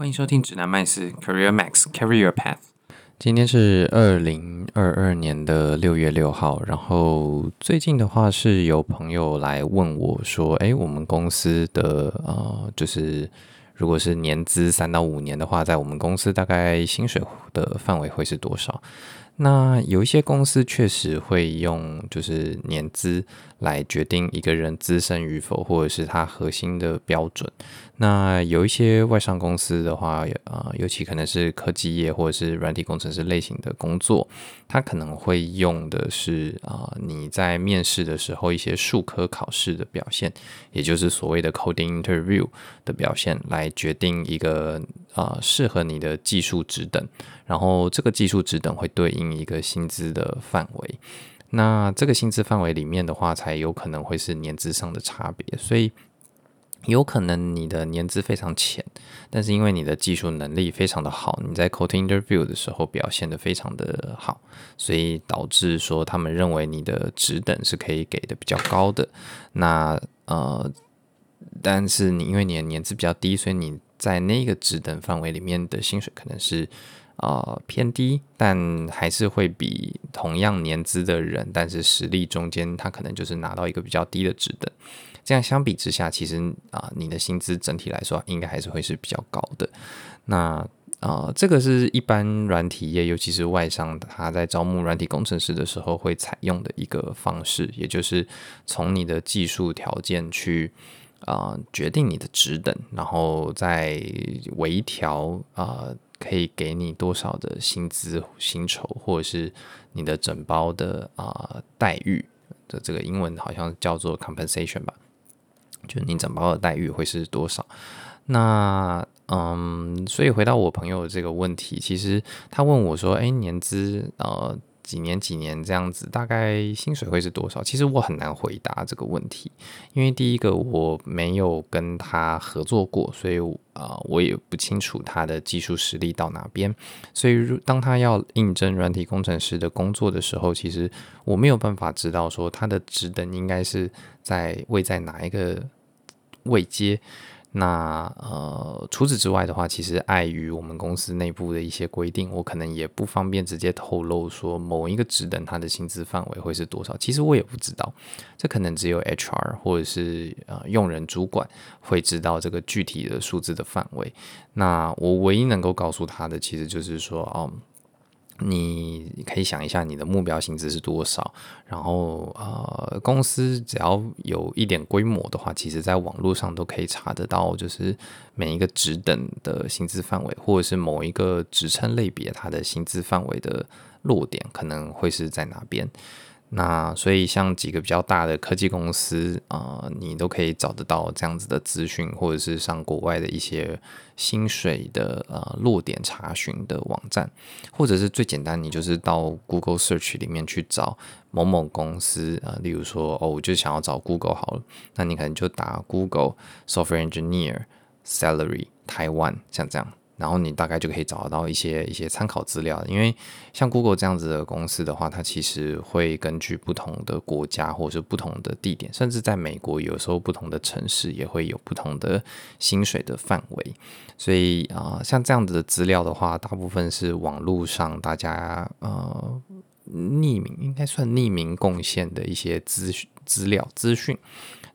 欢迎收听指南麦斯 Career Max Carry Your Path。今天是二零二二年的六月六号，然后最近的话是有朋友来问我说：“诶，我们公司的呃，就是如果是年资三到五年的话，在我们公司大概薪水的范围会是多少？”那有一些公司确实会用就是年资来决定一个人资深与否，或者是他核心的标准。那有一些外商公司的话，呃，尤其可能是科技业或者是软体工程师类型的工作，它可能会用的是啊，你在面试的时候一些术科考试的表现，也就是所谓的 coding interview 的表现，来决定一个啊，适合你的技术职等。然后这个技术职等会对应一个薪资的范围，那这个薪资范围里面的话，才有可能会是年资上的差别。所以有可能你的年资非常浅，但是因为你的技术能力非常的好，你在 coding interview 的时候表现得非常的好，所以导致说他们认为你的职等是可以给的比较高的。那呃，但是你因为你的年资比较低，所以你在那个职等范围里面的薪水可能是。呃，偏低，但还是会比同样年资的人，但是实力中间他可能就是拿到一个比较低的职等。这样相比之下，其实啊、你的薪资整体来说应该还是会是比较高的。那呃，这个是一般软体业，尤其是外商，他在招募软体工程师的时候会采用的一个方式，也就是从你的技术条件去啊、决定你的职等，然后再微调啊。可以给你多少的薪资薪酬，或者是你的整包的啊、待遇的这个英文好像叫做 compensation 吧，就你整包的待遇会是多少？那嗯，所以回到我朋友这个问题，其实他问我说：“哎，年资呃。”几年几年这样子，大概薪水会是多少？其实我很难回答这个问题，因为第一个我没有跟他合作过，所以啊、我也不清楚他的技术实力到哪边。所以当他要应征软体工程师的工作的时候，其实我没有办法知道说他的职等应该是在位在哪一个未接。那呃，除此之外的话，其实碍于我们公司内部的一些规定，我可能也不方便直接透露说某一个职等它的薪资范围会是多少。其实我也不知道，这可能只有 HR 或者是呃用人主管会知道这个具体的数字的范围。那我唯一能够告诉他的，其实就是说，哦。你可以想一下，你的目标薪资是多少？然后，呃，公司只要有一点规模的话，其实在网络上都可以查得到，就是每一个职等的薪资范围，或者是某一个职称类别它的薪资范围的落点可能会是在哪边。那所以像几个比较大的科技公司啊、呃，你都可以找得到这样子的资讯，或者是上国外的一些薪水的呃落点查询的网站，或者是最简单，你就是到 Google Search 里面去找某某公司啊、呃，例如说哦，我就想要找 Google 好了，那你可能就打 Google Software Engineer Salary Taiwan，像这样。然后你大概就可以找到一些一些参考资料，因为像 Google 这样子的公司的话，它其实会根据不同的国家或者是不同的地点，甚至在美国有时候不同的城市也会有不同的薪水的范围。所以啊、像这样子的资料的话，大部分是网络上大家呃匿名，应该算匿名贡献的一些资资料资讯，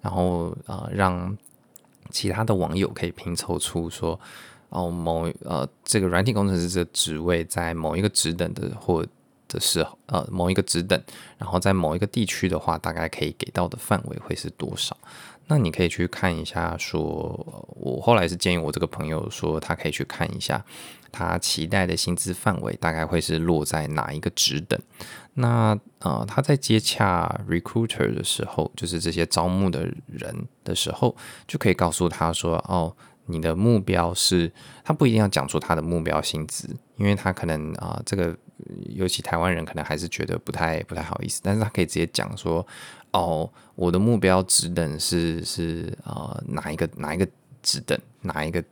然后啊、让其他的网友可以拼凑出说。哦，某呃，这个软体工程师这个职位在某一个职等的或者是呃某一个职等，然后在某一个地区的话，大概可以给到的范围会是多少？那你可以去看一下说，说我后来是建议我这个朋友说，他可以去看一下他期待的薪资范围大概会是落在哪一个职等。那呃，他在接洽 recruiter 的时候，就是这些招募的人的时候，就可以告诉他说，哦。你的目标是，他不一定要讲出他的目标薪资，因为他可能啊、这个尤其台湾人可能还是觉得不太不太好意思，但是他可以直接讲说，哦，我的目标职等是是啊、呃、哪一个哪一个职等哪一个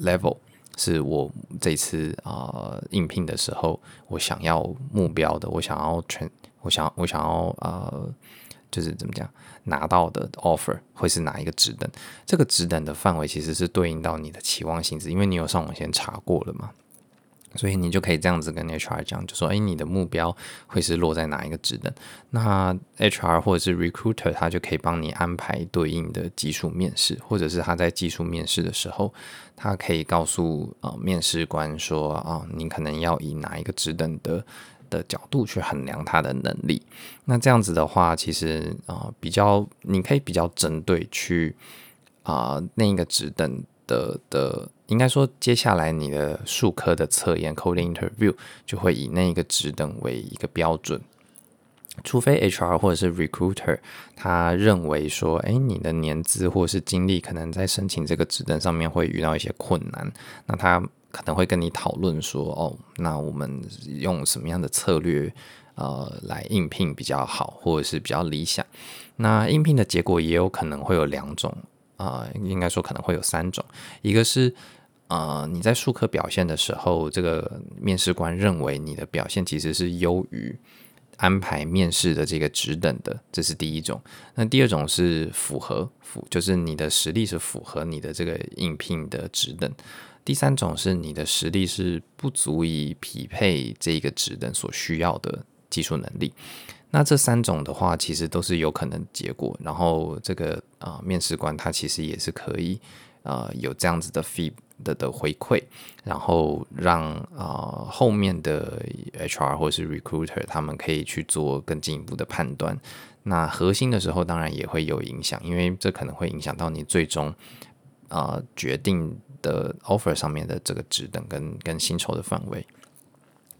level 是我这次啊、呃、应聘的时候我想要目标的，我想要全我想我想要呃就是怎么讲，拿到的 offer 会是哪一个职等？这个职等的范围其实是对应到你的期望薪资，因为你有上网先查过了嘛。所以你就可以这样子跟 HR 讲，就说：“哎，你的目标会是落在哪一个职等？”那 HR 或者是 Recruiter 他就可以帮你安排对应的技术面试，或者是他在技术面试的时候，他可以告诉啊、呃、面试官说：“啊、你可能要以哪一个职等的的角度去衡量他的能力。”那这样子的话，其实啊、呃、比较你可以比较针对去啊、那一个职等的的。应该说，接下来你的术科的测验 （coding interview） 就会以那一个职等为一个标准，除非 HR 或者是 recruiter 他认为说，哎，你的年资或是经历可能在申请这个职等上面会遇到一些困难，那他可能会跟你讨论说，哦，那我们用什么样的策略，呃，来应聘比较好，或者是比较理想？那应聘的结果也有可能会有两种，啊、应该说可能会有三种，一个是。呃，你在术科表现的时候，这个面试官认为你的表现其实是优于安排面试的这个职等的，这是第一种。那第二种是符合符，就是你的实力是符合你的这个应聘的职等。第三种是你的实力是不足以匹配这个职能所需要的技术能力。那这三种的话，其实都是有可能结果。然后这个啊、面试官他其实也是可以啊、有这样子的 feedback 的的回馈，然后让啊、后面的 HR 或是 Recruiter 他们可以去做更进一步的判断。那核心的时候当然也会有影响，因为这可能会影响到你最终啊、决定的 offer 上面的这个职等跟跟薪酬的范围。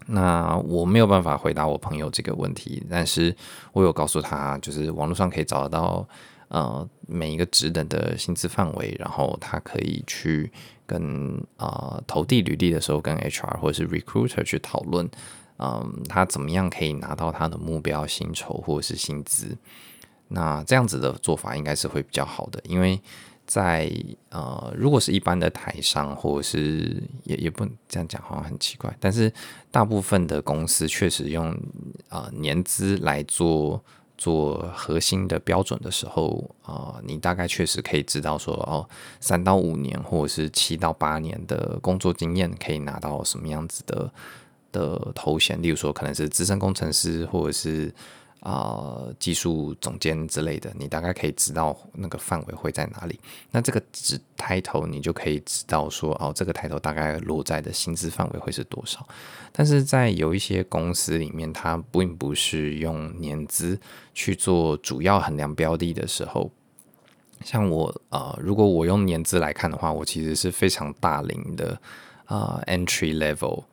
那我没有办法回答我朋友这个问题，但是我有告诉他，就是网络上可以找得到呃每一个职等的薪资范围，然后他可以去。跟啊、呃、投递履历的时候，跟 HR 或者是 Recruiter 去讨论，嗯，他怎么样可以拿到他的目标薪酬或者是薪资？那这样子的做法应该是会比较好的，因为在呃，如果是一般的台商，或者是也也不能这样讲，好像很奇怪，但是大部分的公司确实用啊、呃、年资来做。做核心的标准的时候啊、呃，你大概确实可以知道说哦，三到五年或者是七到八年的工作经验可以拿到什么样子的的头衔，例如说可能是资深工程师或者是。啊、技术总监之类的，你大概可以知道那个范围会在哪里。那这个职抬头，你就可以知道说，哦，这个抬头大概落在的薪资范围会是多少。但是在有一些公司里面，它并不是用年资去做主要衡量标的的时候，像我啊、呃，如果我用年资来看的话，我其实是非常大龄的啊、，entry level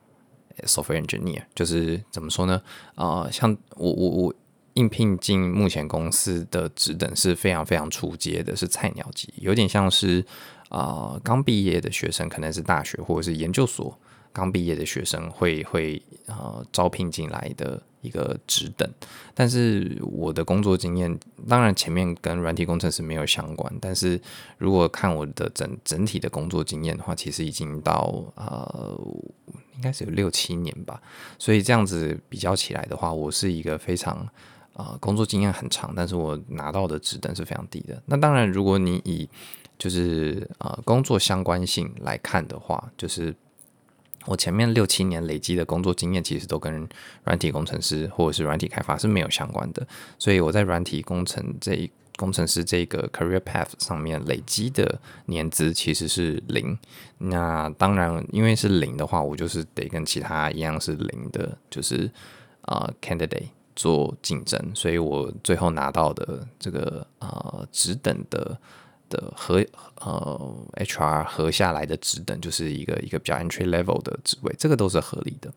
software engineer，就是怎么说呢？啊、像我我我。应聘进目前公司的职等是非常非常初阶的，是菜鸟级，有点像是啊刚毕业的学生，可能是大学或者是研究所刚毕业的学生会会啊、呃、招聘进来的一个职等。但是我的工作经验，当然前面跟软体工程师没有相关，但是如果看我的整整体的工作经验的话，其实已经到呃应该是有六七年吧。所以这样子比较起来的话，我是一个非常。啊、工作经验很长，但是我拿到的职等是非常低的。那当然，如果你以就是啊、呃、工作相关性来看的话，就是我前面六七年累积的工作经验，其实都跟软体工程师或者是软体开发是没有相关的。所以我在软体工程这一工程师这个 career path 上面累积的年资其实是零。那当然，因为是零的话，我就是得跟其他一样是零的，就是啊、呃、candidate。做竞争，所以我最后拿到的这个呃职等的的和呃 HR 合下来的职等，就是一个一个比较 entry level 的职位，这个都是合理的。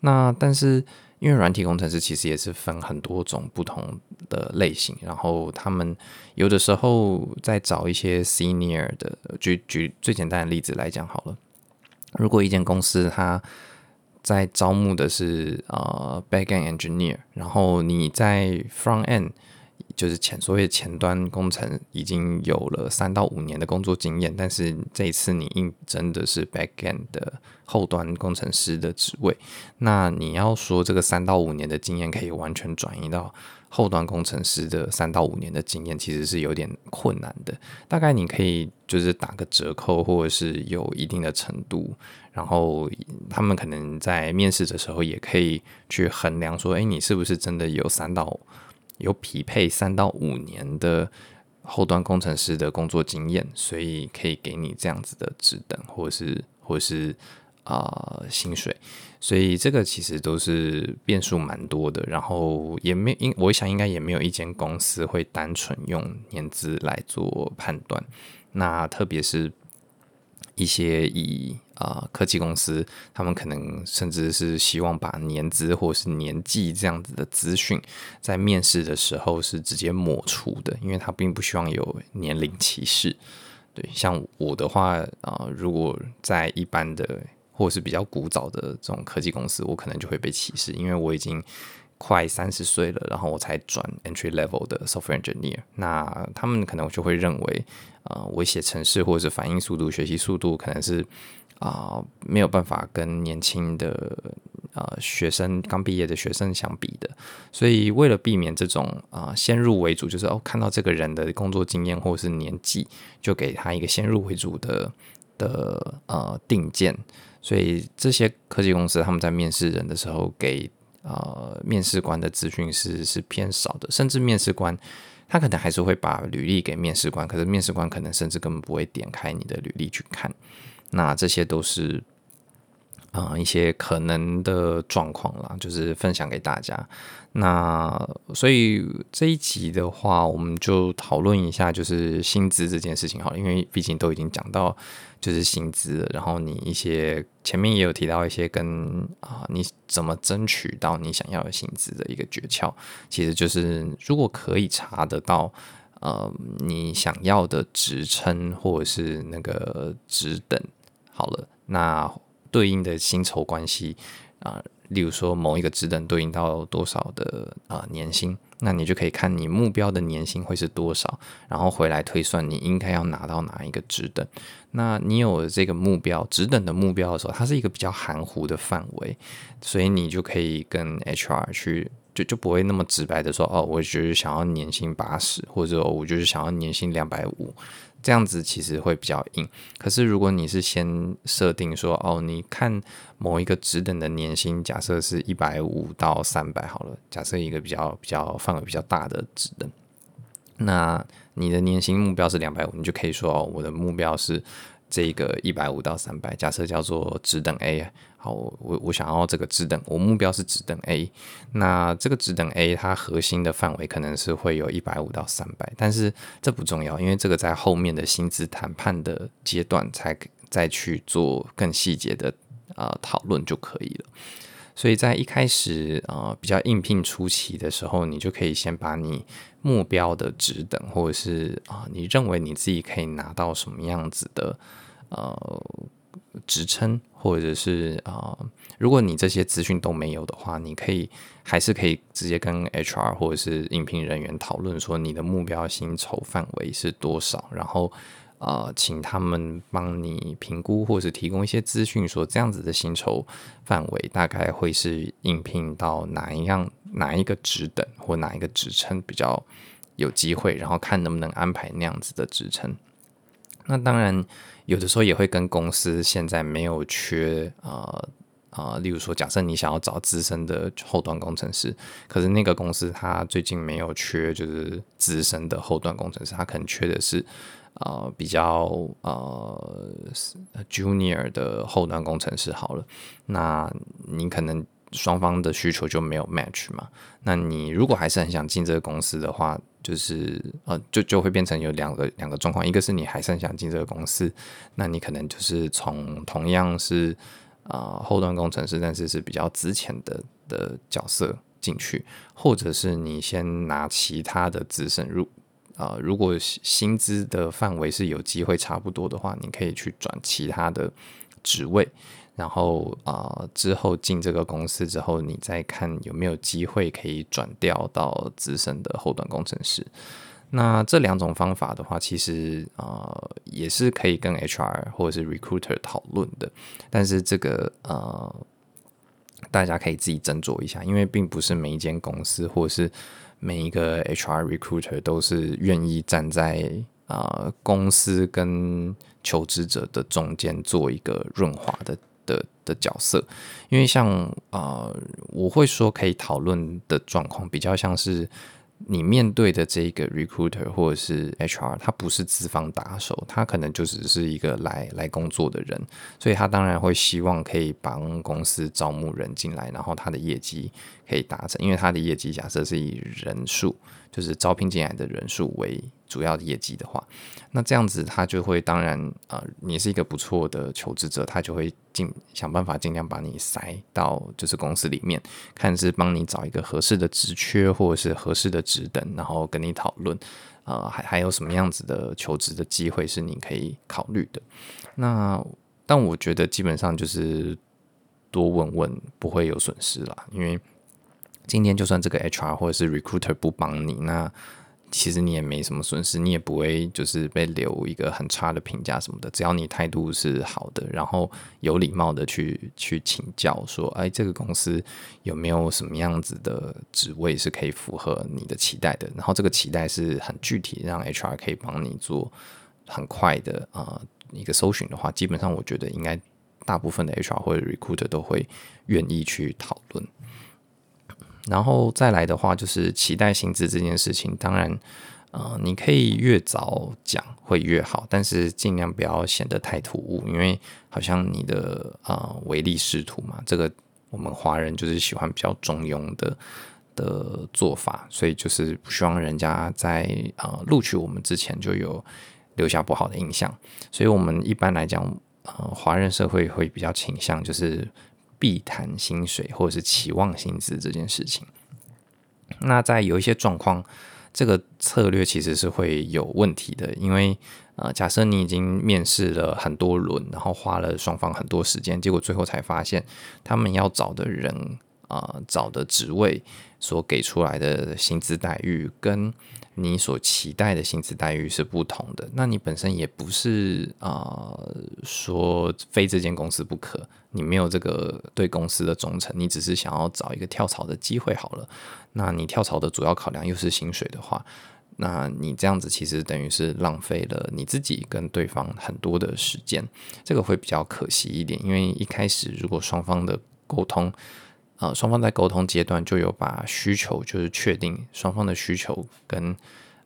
那但是因为软体工程师其实也是分很多种不同的类型，然后他们有的时候在找一些 senior 的，举举最简单的例子来讲好了，如果一间公司它在招募的是呃 backend engineer，然后你在 front end 就是前所谓前端工程已经有了三到五年的工作经验，但是这一次你应征的是 backend 的后端工程师的职位，那你要说这个三到五年的经验可以完全转移到后端工程师的三到五年的经验，其实是有点困难的。大概你可以就是打个折扣，或者是有一定的程度，然后他们可能在面试的时候也可以去衡量说，诶，你是不是真的有三到有匹配三到五年的后端工程师的工作经验，所以可以给你这样子的职等，或是或是。啊、薪水，所以这个其实都是变数蛮多的，然后也没应，我想应该也没有一间公司会单纯用年资来做判断。那特别是一些以啊、科技公司，他们可能甚至是希望把年资或是年纪这样子的资讯，在面试的时候是直接抹除的，因为他并不希望有年龄歧视。对，像我的话啊、如果在一般的。或者是比较古早的这种科技公司，我可能就会被歧视，因为我已经快三十岁了，然后我才转 entry level 的 software engineer。那他们可能就会认为，呃，我写程式或者是反应速度、学习速度，可能是啊、没有办法跟年轻的啊、呃、学生刚毕业的学生相比的。所以为了避免这种啊、先入为主，就是哦看到这个人的工作经验或者是年纪，就给他一个先入为主的的呃定见。所以这些科技公司他们在面试人的时候，给呃面试官的资讯是是偏少的，甚至面试官他可能还是会把履历给面试官，可是面试官可能甚至根本不会点开你的履历去看。那这些都是啊、一些可能的状况啦，就是分享给大家。那所以这一集的话，我们就讨论一下就是薪资这件事情好了，因为毕竟都已经讲到。就是薪资，然后你一些前面也有提到一些跟啊，你怎么争取到你想要的薪资的一个诀窍，其实就是如果可以查得到，呃，你想要的职称或者是那个职等，好了，那对应的薪酬关系啊。例如说，某一个职等对应到多少的啊、年薪，那你就可以看你目标的年薪会是多少，然后回来推算你应该要拿到哪一个职等。那你有这个目标职等的目标的时候，它是一个比较含糊的范围，所以你就可以跟 HR 去就就不会那么直白的说，哦，我就是想要年薪八十，或者我就是想要年薪两百五。这样子其实会比较硬，可是如果你是先设定说，哦，你看某一个职等的年薪，假设是一百五到三百好了，假设一个比较比较范围比较大的职等，那你的年薪目标是两百五，你就可以说，哦，我的目标是。这个一百五到三百，假设叫做职等 A，好，我我想要这个职等，我目标是职等 A，那这个职等 A 它核心的范围可能是会有一百五到三百，但是这不重要，因为这个在后面的薪资谈判的阶段才再去做更细节的啊、讨论就可以了。所以在一开始啊、呃、比较应聘初期的时候，你就可以先把你目标的值等，或者是啊、你认为你自己可以拿到什么样子的。呃，职称或者是啊、呃，如果你这些资讯都没有的话，你可以还是可以直接跟 HR 或者是应聘人员讨论说你的目标薪酬范围是多少，然后呃，请他们帮你评估或是提供一些资讯，说这样子的薪酬范围大概会是应聘到哪一样哪一个职等或哪一个职称比较有机会，然后看能不能安排那样子的职称。那当然。有的时候也会跟公司现在没有缺啊啊、呃，例如说，假设你想要找资深的后端工程师，可是那个公司他最近没有缺，就是资深的后端工程师，他可能缺的是啊、呃、比较呃 junior 的后端工程师。好了，那你可能。双方的需求就没有 match 嘛？那你如果还是很想进这个公司的话，就是呃，就就会变成有两个两个状况，一个是你还是想进这个公司，那你可能就是从同样是啊、呃、后端工程师，但是是比较值钱的的角色进去，或者是你先拿其他的资深，入啊、如果薪资的范围是有机会差不多的话，你可以去转其他的职位。然后啊、之后进这个公司之后，你再看有没有机会可以转调到资深的后端工程师。那这两种方法的话，其实啊、也是可以跟 HR 或者是 recruiter 讨论的。但是这个呃，大家可以自己斟酌一下，因为并不是每一间公司或者是每一个 HR recruiter 都是愿意站在啊、公司跟求职者的中间做一个润滑的的角色，因为像啊、呃，我会说可以讨论的状况比较像是。你面对的这一个 recruiter 或者是 HR，他不是资方打手，他可能就只是一个来来工作的人，所以他当然会希望可以帮公司招募人进来，然后他的业绩可以达成，因为他的业绩假设是以人数，就是招聘进来的人数为主要的业绩的话，那这样子他就会当然啊、呃，你是一个不错的求职者，他就会尽想办法尽量把你塞到就是公司里面，看是帮你找一个合适的职缺或者是合适的职等，然后跟你讨论，呃，还还有什么样子的求职的机会是你可以考虑的。那但我觉得基本上就是多问问不会有损失啦，因为今天就算这个 HR 或者是 recruiter 不帮你，那其实你也没什么损失，你也不会就是被留一个很差的评价什么的。只要你态度是好的，然后有礼貌的去去请教说，哎，这个公司有没有什么样子的职位是可以符合你的期待的？然后这个期待是很具体，让 HR 可以帮你做很快的啊、一个搜寻的话，基本上我觉得应该大部分的 HR 或者 recruiter 都会愿意去讨论。然后再来的话，就是期待薪资这件事情。当然，呃，你可以越早讲会越好，但是尽量不要显得太突兀，因为好像你的呃唯利是图嘛。这个我们华人就是喜欢比较中庸的的做法，所以就是不希望人家在呃录取我们之前就有留下不好的印象。所以我们一般来讲，呃，华人社会会比较倾向就是。避谈薪水或者是期望薪资这件事情，那在有一些状况，这个策略其实是会有问题的，因为呃，假设你已经面试了很多轮，然后花了双方很多时间，结果最后才发现他们要找的人啊、找的职位所给出来的薪资待遇跟你所期待的薪资待遇是不同的，那你本身也不是啊、说非这间公司不可，你没有这个对公司的忠诚，你只是想要找一个跳槽的机会好了。那你跳槽的主要考量又是薪水的话，那你这样子其实等于是浪费了你自己跟对方很多的时间，这个会比较可惜一点。因为一开始如果双方的沟通，呃，双方在沟通阶段就有把需求，就是确定双方的需求跟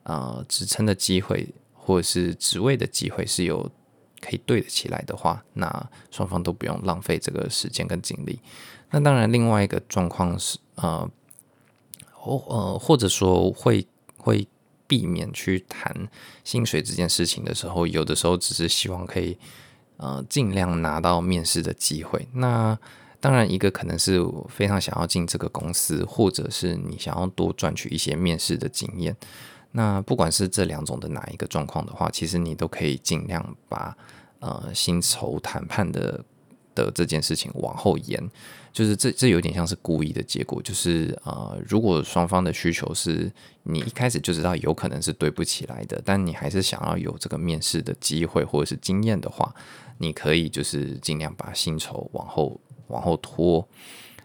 呃职称的机会或者是职位的机会是有可以对得起来的话，那双方都不用浪费这个时间跟精力。那当然，另外一个状况是呃，或呃或者说会会避免去谈薪水这件事情的时候，有的时候只是希望可以呃尽量拿到面试的机会。那当然，一个可能是非常想要进这个公司，或者是你想要多赚取一些面试的经验。那不管是这两种的哪一个状况的话，其实你都可以尽量把呃薪酬谈判的的这件事情往后延。就是这这有点像是故意的结果，就是呃，如果双方的需求是你一开始就知道有可能是对不起来的，但你还是想要有这个面试的机会或者是经验的话，你可以就是尽量把薪酬往后。往后拖，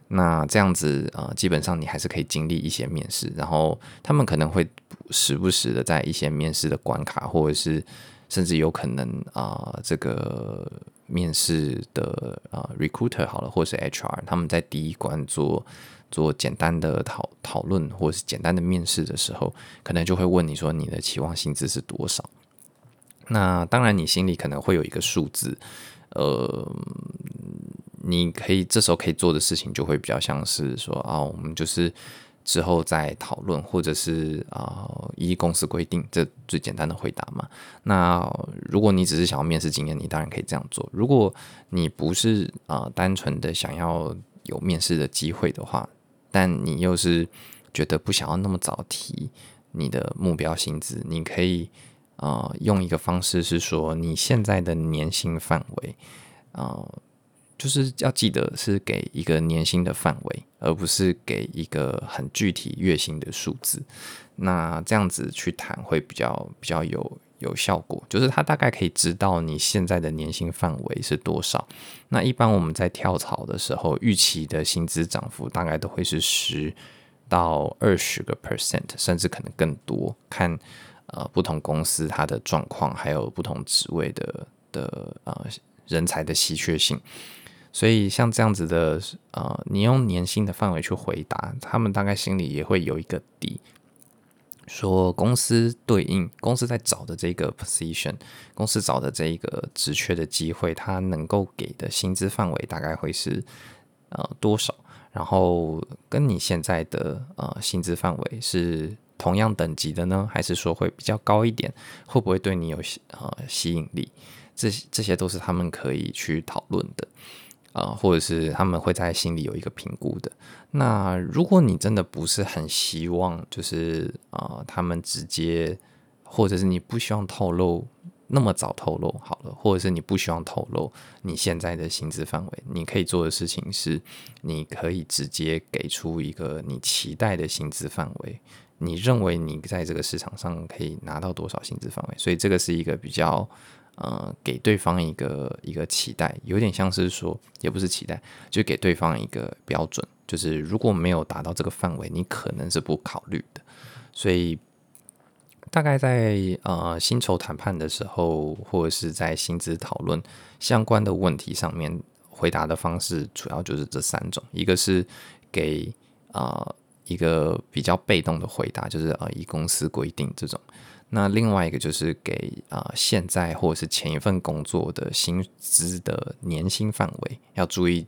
那这样子呃，基本上你还是可以经历一些面试，然后他们可能会时不时的在一些面试的关卡，或者是甚至有可能啊、这个面试的啊、recruiter 好了，或是 HR，他们在第一关做做简单的讨讨论，或是简单的面试的时候，可能就会问你说你的期望薪资是多少？那当然，你心里可能会有一个数字，呃。你可以这时候可以做的事情就会比较像是说啊，我们就是之后再讨论，或者是啊依公司规定，这最简单的回答嘛。那如果你只是想要面试经验，你当然可以这样做。如果你不是啊单纯的想要有面试的机会的话，但你又是觉得不想要那么早提你的目标薪资，你可以啊用一个方式是说你现在的年薪范围啊。就是要记得是给一个年薪的范围，而不是给一个很具体月薪的数字。那这样子去谈会比较比较有有效果。就是他大概可以知道你现在的年薪范围是多少。那一般我们在跳槽的时候，预期的薪资涨幅大概都会是十到二十个 percent，甚至可能更多，看呃不同公司它的状况，还有不同职位的的呃人才的稀缺性。所以像这样子的呃，你用年薪的范围去回答，他们大概心里也会有一个底。说公司对应公司在找的这个 position，公司找的这一个职缺的机会，它能够给的薪资范围大概会是呃多少？然后跟你现在的呃薪资范围是同样等级的呢，还是说会比较高一点？会不会对你有呃吸引力？这这些都是他们可以去讨论的。呃，或者是他们会在心里有一个评估的。那如果你真的不是很希望，就是呃，他们直接，或者是你不希望透露那么早透露好了，或者是你不希望透露你现在的薪资范围，你可以做的事情是，你可以直接给出一个你期待的薪资范围，你认为你在这个市场上可以拿到多少薪资范围？所以这个是一个比较。呃，给对方一个一个期待，有点像是说，也不是期待，就给对方一个标准，就是如果没有达到这个范围，你可能是不考虑的。所以，大概在呃薪酬谈判的时候，或者是在薪资讨论相关的问题上面，回答的方式主要就是这三种：一个是给啊、一个比较被动的回答，就是啊、呃、以公司规定这种。那另外一个就是给啊、现在或者是前一份工作的薪资的年薪范围，要注意。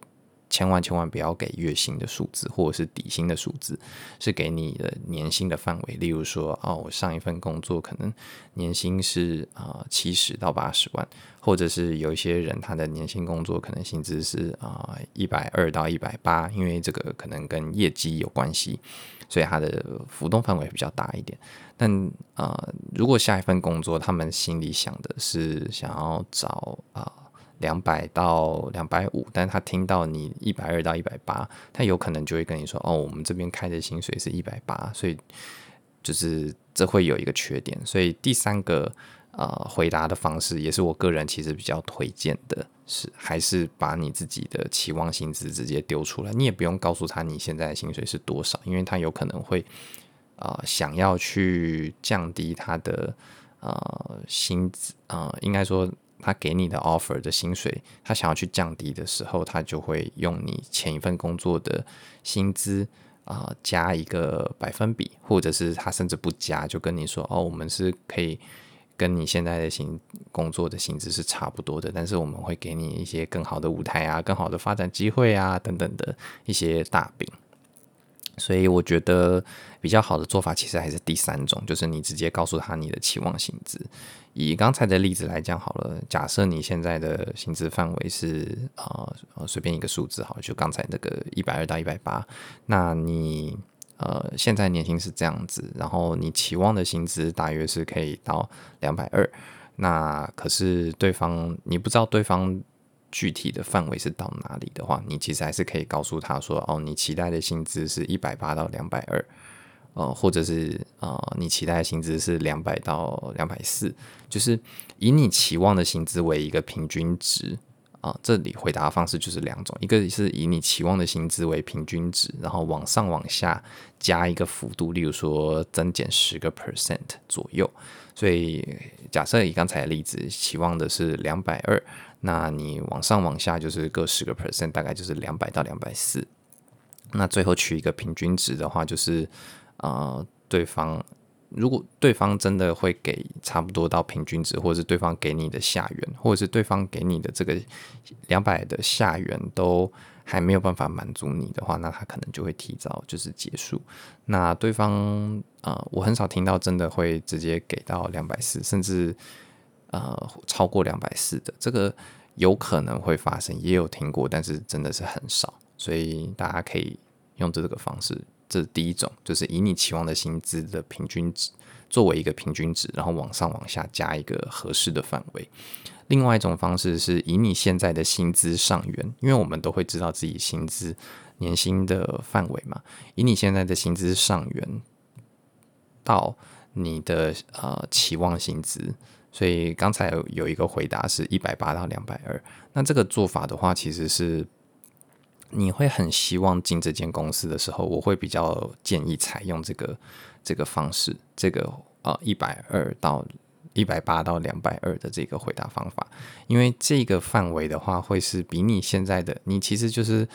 千万千万不要给月薪的数字，或者是底薪的数字，是给你的年薪的范围。例如说，哦，我上一份工作可能年薪是啊七十到八十万，或者是有一些人他的年薪工作可能薪资是啊一百二到一百八，因为这个可能跟业绩有关系，所以它的浮动范围比较大一点。但啊、呃，如果下一份工作他们心里想的是想要找啊。两百到两百五，但他听到你一百二到一百八，他有可能就会跟你说：“哦，我们这边开的薪水是一百八。”所以就是这会有一个缺点。所以第三个呃回答的方式，也是我个人其实比较推荐的，是还是把你自己的期望薪资直接丢出来，你也不用告诉他你现在的薪水是多少，因为他有可能会呃想要去降低他的呃薪资呃，应该说。他给你的 offer 的薪水，他想要去降低的时候，他就会用你前一份工作的薪资啊、加一个百分比，或者是他甚至不加，就跟你说哦，我们是可以跟你现在的薪工作的薪资是差不多的，但是我们会给你一些更好的舞台啊、更好的发展机会啊等等的一些大饼。所以我觉得比较好的做法，其实还是第三种，就是你直接告诉他你的期望薪资。以刚才的例子来讲好了，假设你现在的薪资范围是啊，呃，随便一个数字好，就刚才那个一百二到一百八，那你呃现在年薪是这样子，然后你期望的薪资大约是可以到两百二，那可是对方你不知道对方。具体的范围是到哪里的话，你其实还是可以告诉他说：“哦，你期待的薪资是一百八到两百二，呃，或者是呃，你期待薪资是两百到两百四，就是以你期望的薪资为一个平均值啊、这里回答的方式就是两种，一个是以你期望的薪资为平均值，然后往上往下加一个幅度，例如说增减十个 percent 左右。所以假设以刚才的例子，期望的是两百二。那你往上往下就是各十个 percent，大概就是两百到两百四。那最后取一个平均值的话，就是呃，对方如果对方真的会给差不多到平均值，或者是对方给你的下缘，或者是对方给你的这个两百的下缘都还没有办法满足你的话，那他可能就会提早就是结束。那对方呃，我很少听到真的会直接给到两百四，甚至。呃，超过两百四的这个有可能会发生，也有听过，但是真的是很少，所以大家可以用这个方式。这是第一种，就是以你期望的薪资的平均值作为一个平均值，然后往上往下加一个合适的范围。另外一种方式是以你现在的薪资上缘，因为我们都会知道自己薪资年薪的范围嘛，以你现在的薪资上缘到你的呃期望薪资。所以刚才有一个回答是一百八到两百二，那这个做法的话，其实是你会很希望进这间公司的时候，我会比较建议采用这个这个方式，这个呃一百二到一百八到两百二的这个回答方法，因为这个范围的话，会是比你现在的你其实就是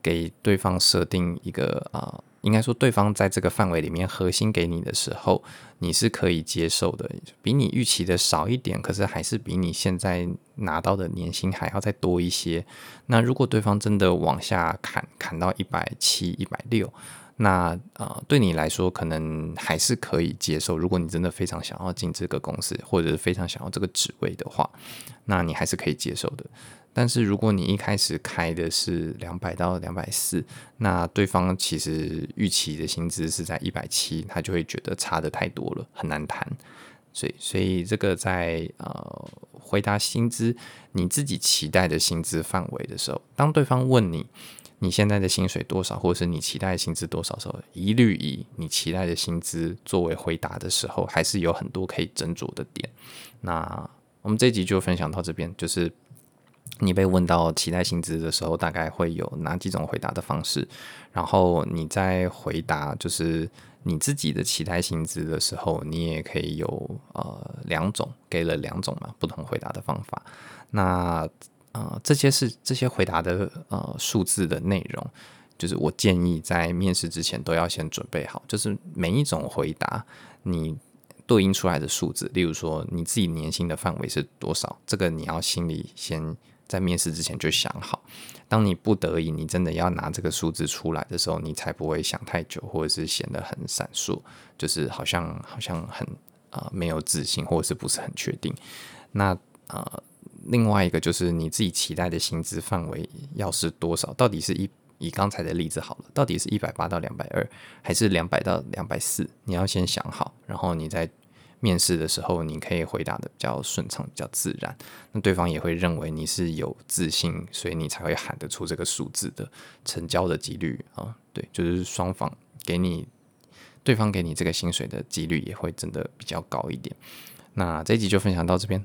给对方设定一个啊。应该说，对方在这个范围里面核心给你的时候，你是可以接受的，比你预期的少一点，可是还是比你现在拿到的年薪还要再多一些。那如果对方真的往下砍，砍到一百七、一百六，那呃，对你来说可能还是可以接受。如果你真的非常想要进这个公司，或者是非常想要这个职位的话，那你还是可以接受的。但是如果你一开始开的是两百到两百四，那对方其实预期的薪资是在一百七，他就会觉得差得太多了，很难谈。所以，所以这个在呃回答薪资你自己期待的薪资范围的时候，当对方问你你现在的薪水多少，或者是你期待薪资多少时候，一律以你期待的薪资作为回答的时候，还是有很多可以斟酌的点。那我们这集就分享到这边，就是。你被问到期待薪资的时候，大概会有哪几种回答的方式？然后你在回答就是你自己的期待薪资的时候，你也可以有呃两种，给了两种嘛，不同回答的方法。那呃这些是这些回答的呃数字的内容，就是我建议在面试之前都要先准备好，就是每一种回答你对应出来的数字，例如说你自己年薪的范围是多少，这个你要心里先。在面试之前就想好，当你不得已，你真的要拿这个数字出来的时候，你才不会想太久，或者是显得很闪烁，就是好像好像很啊、没有自信，或者是不是很确定。那呃，另外一个就是你自己期待的薪资范围要是多少？到底是一以刚才的例子好了，到底是一百八到两百二，还是两百到两百四？你要先想好，然后你再。面试的时候，你可以回答的比较顺畅、比较自然，那对方也会认为你是有自信，所以你才会喊得出这个数字的，成交的几率啊，对，就是双方给你，对方给你这个薪水的几率也会真的比较高一点。那这一集就分享到这边，